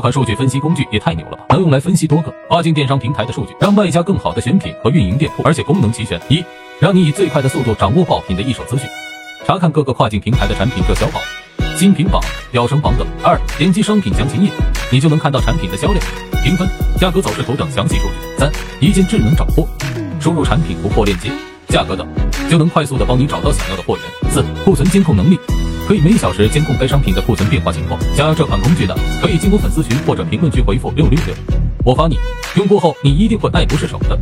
这款数据分析工具也太牛了吧，能用来分析多个跨境电商平台的数据，让卖家更好的选品和运营店铺，而且功能齐全。一，让你以最快的速度掌握爆品的一手资讯，查看各个跨境平台的产品热销榜、新品榜、飙升榜等。二，点击商品详情页，你就能看到产品的销量、评分、价格走势图等详细数据。三，一键智能找货，输入产品图货链接。价格等，就能快速的帮你找到想要的货源。四、库存监控能力，可以每小时监控该商品的库存变化情况。想要这款工具的，可以进我粉丝群或者评论区回复六六六，我发你。用过后，你一定会爱不释手的。